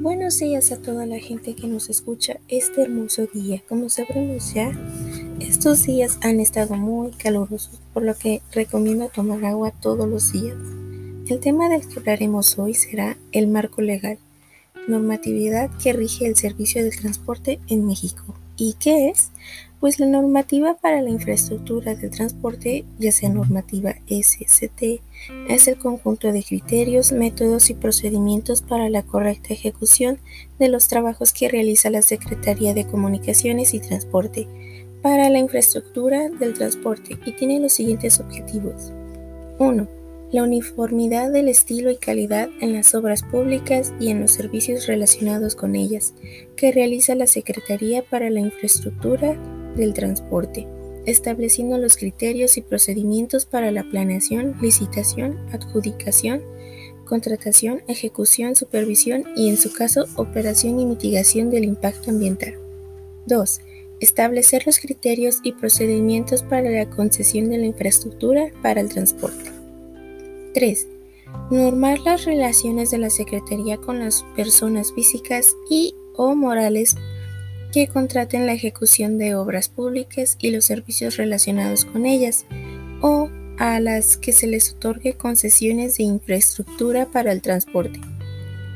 Buenos días a toda la gente que nos escucha este hermoso día. Como sabremos ya, estos días han estado muy calurosos, por lo que recomiendo tomar agua todos los días. El tema del que hablaremos hoy será el marco legal, normatividad que rige el servicio de transporte en México. ¿Y qué es? Pues la normativa para la infraestructura del transporte, ya sea normativa SST, es el conjunto de criterios, métodos y procedimientos para la correcta ejecución de los trabajos que realiza la Secretaría de Comunicaciones y Transporte para la infraestructura del transporte y tiene los siguientes objetivos. 1. La uniformidad del estilo y calidad en las obras públicas y en los servicios relacionados con ellas, que realiza la Secretaría para la Infraestructura del transporte, estableciendo los criterios y procedimientos para la planeación, licitación, adjudicación, contratación, ejecución, supervisión y, en su caso, operación y mitigación del impacto ambiental. 2. Establecer los criterios y procedimientos para la concesión de la infraestructura para el transporte. 3. Normar las relaciones de la Secretaría con las personas físicas y o morales que contraten la ejecución de obras públicas y los servicios relacionados con ellas, o a las que se les otorgue concesiones de infraestructura para el transporte.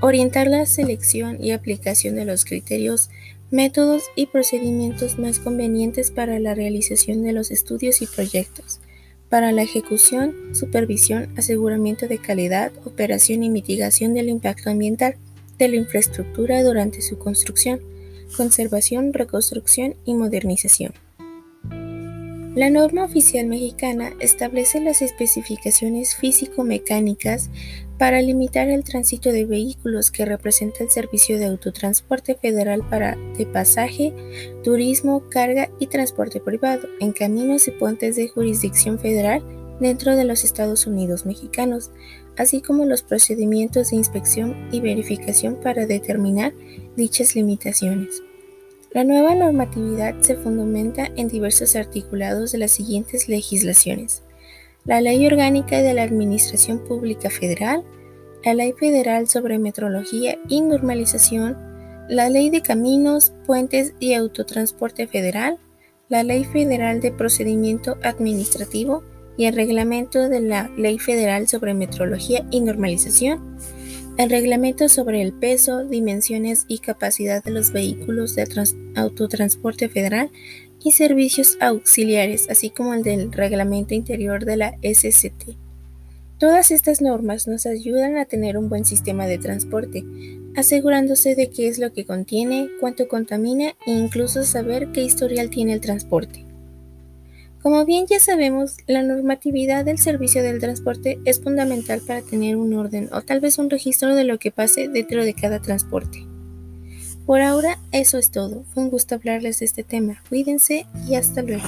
Orientar la selección y aplicación de los criterios, métodos y procedimientos más convenientes para la realización de los estudios y proyectos, para la ejecución, supervisión, aseguramiento de calidad, operación y mitigación del impacto ambiental de la infraestructura durante su construcción conservación, reconstrucción y modernización. La norma oficial mexicana establece las especificaciones físico-mecánicas para limitar el tránsito de vehículos que representa el servicio de autotransporte federal para de pasaje, turismo, carga y transporte privado en caminos y puentes de jurisdicción federal dentro de los Estados Unidos mexicanos, así como los procedimientos de inspección y verificación para determinar dichas limitaciones. La nueva normatividad se fundamenta en diversos articulados de las siguientes legislaciones. La Ley Orgánica de la Administración Pública Federal, la Ley Federal sobre Metrología y Normalización, la Ley de Caminos, Puentes y Autotransporte Federal, la Ley Federal de Procedimiento Administrativo y el Reglamento de la Ley Federal sobre Metrología y Normalización, el reglamento sobre el peso, dimensiones y capacidad de los vehículos de autotransporte federal y servicios auxiliares, así como el del reglamento interior de la SCT. Todas estas normas nos ayudan a tener un buen sistema de transporte, asegurándose de qué es lo que contiene, cuánto contamina e incluso saber qué historial tiene el transporte. Como bien ya sabemos, la normatividad del servicio del transporte es fundamental para tener un orden o tal vez un registro de lo que pase dentro de cada transporte. Por ahora, eso es todo. Fue un gusto hablarles de este tema. Cuídense y hasta luego.